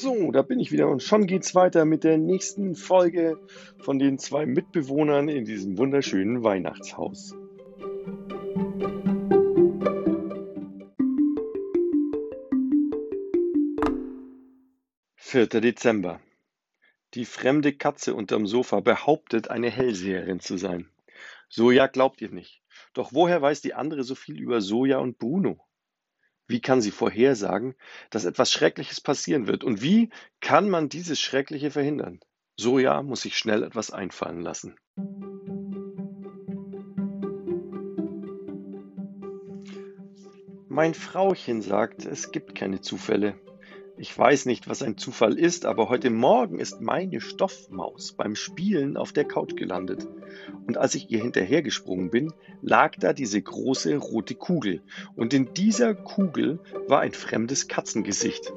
So, da bin ich wieder und schon geht's weiter mit der nächsten Folge von den zwei Mitbewohnern in diesem wunderschönen Weihnachtshaus. 4. Dezember. Die fremde Katze unterm Sofa behauptet, eine Hellseherin zu sein. Soja glaubt ihr nicht. Doch woher weiß die andere so viel über Soja und Bruno? Wie kann sie vorhersagen, dass etwas Schreckliches passieren wird? Und wie kann man dieses Schreckliche verhindern? Soja muss sich schnell etwas einfallen lassen. Mein Frauchen sagt, es gibt keine Zufälle. Ich weiß nicht, was ein Zufall ist, aber heute Morgen ist meine Stoffmaus beim Spielen auf der Couch gelandet. Und als ich ihr hinterhergesprungen bin, lag da diese große rote Kugel. Und in dieser Kugel war ein fremdes Katzengesicht.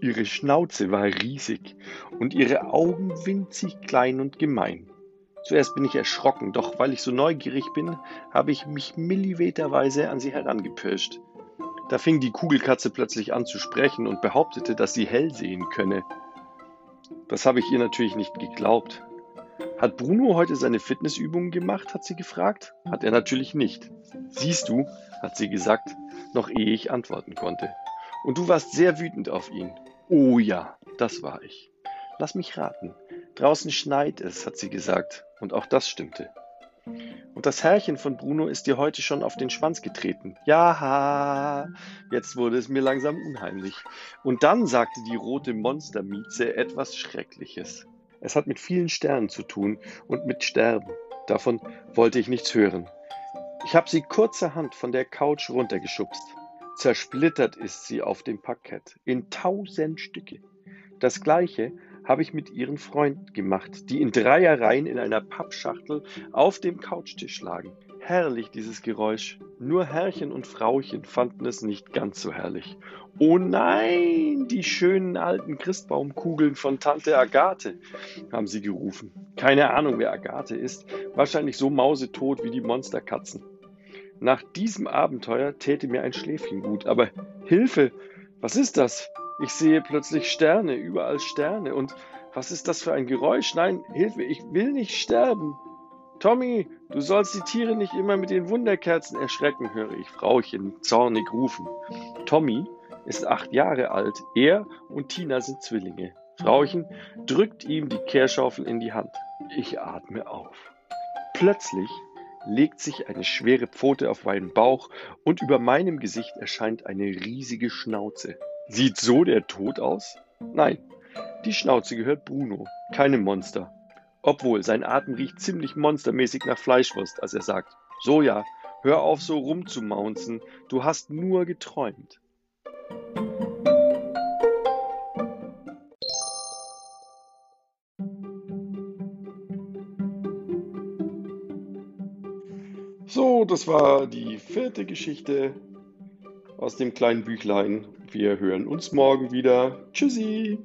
Ihre Schnauze war riesig und ihre Augen winzig klein und gemein. Zuerst bin ich erschrocken, doch weil ich so neugierig bin, habe ich mich millimeterweise an sie herangepirscht. Da fing die Kugelkatze plötzlich an zu sprechen und behauptete, dass sie hell sehen könne. Das habe ich ihr natürlich nicht geglaubt. Hat Bruno heute seine Fitnessübungen gemacht? hat sie gefragt. Hat er natürlich nicht. Siehst du, hat sie gesagt, noch ehe ich antworten konnte. Und du warst sehr wütend auf ihn. Oh ja, das war ich. Lass mich raten. Draußen schneit es, hat sie gesagt. Und auch das stimmte. Und das Herrchen von Bruno ist dir heute schon auf den Schwanz getreten. Ja, jetzt wurde es mir langsam unheimlich. Und dann sagte die rote Monstermieze etwas Schreckliches. Es hat mit vielen Sternen zu tun und mit Sterben. Davon wollte ich nichts hören. Ich habe sie kurzerhand von der Couch runtergeschubst. Zersplittert ist sie auf dem Parkett in tausend Stücke. Das gleiche habe ich mit ihren Freunden gemacht, die in Dreierreihen in einer Pappschachtel auf dem Couchtisch lagen. Herrlich dieses Geräusch. Nur Herrchen und Frauchen fanden es nicht ganz so herrlich. Oh nein, die schönen alten Christbaumkugeln von Tante Agathe, haben sie gerufen. Keine Ahnung, wer Agathe ist. Wahrscheinlich so mausetot wie die Monsterkatzen. Nach diesem Abenteuer täte mir ein Schläfchen gut, aber Hilfe, was ist das? Ich sehe plötzlich Sterne, überall Sterne. Und was ist das für ein Geräusch? Nein, Hilfe, ich will nicht sterben. Tommy, du sollst die Tiere nicht immer mit den Wunderkerzen erschrecken, höre ich Frauchen zornig rufen. Tommy ist acht Jahre alt. Er und Tina sind Zwillinge. Frauchen drückt ihm die Kehrschaufel in die Hand. Ich atme auf. Plötzlich legt sich eine schwere Pfote auf meinen Bauch und über meinem Gesicht erscheint eine riesige Schnauze. Sieht so der Tod aus? Nein, die Schnauze gehört Bruno, keinem Monster. Obwohl, sein Atem riecht ziemlich monstermäßig nach Fleischwurst, als er sagt, so ja, hör auf so rumzumaunzen, du hast nur geträumt. So, das war die vierte Geschichte aus dem kleinen Büchlein wir hören uns morgen wieder. Tschüssi.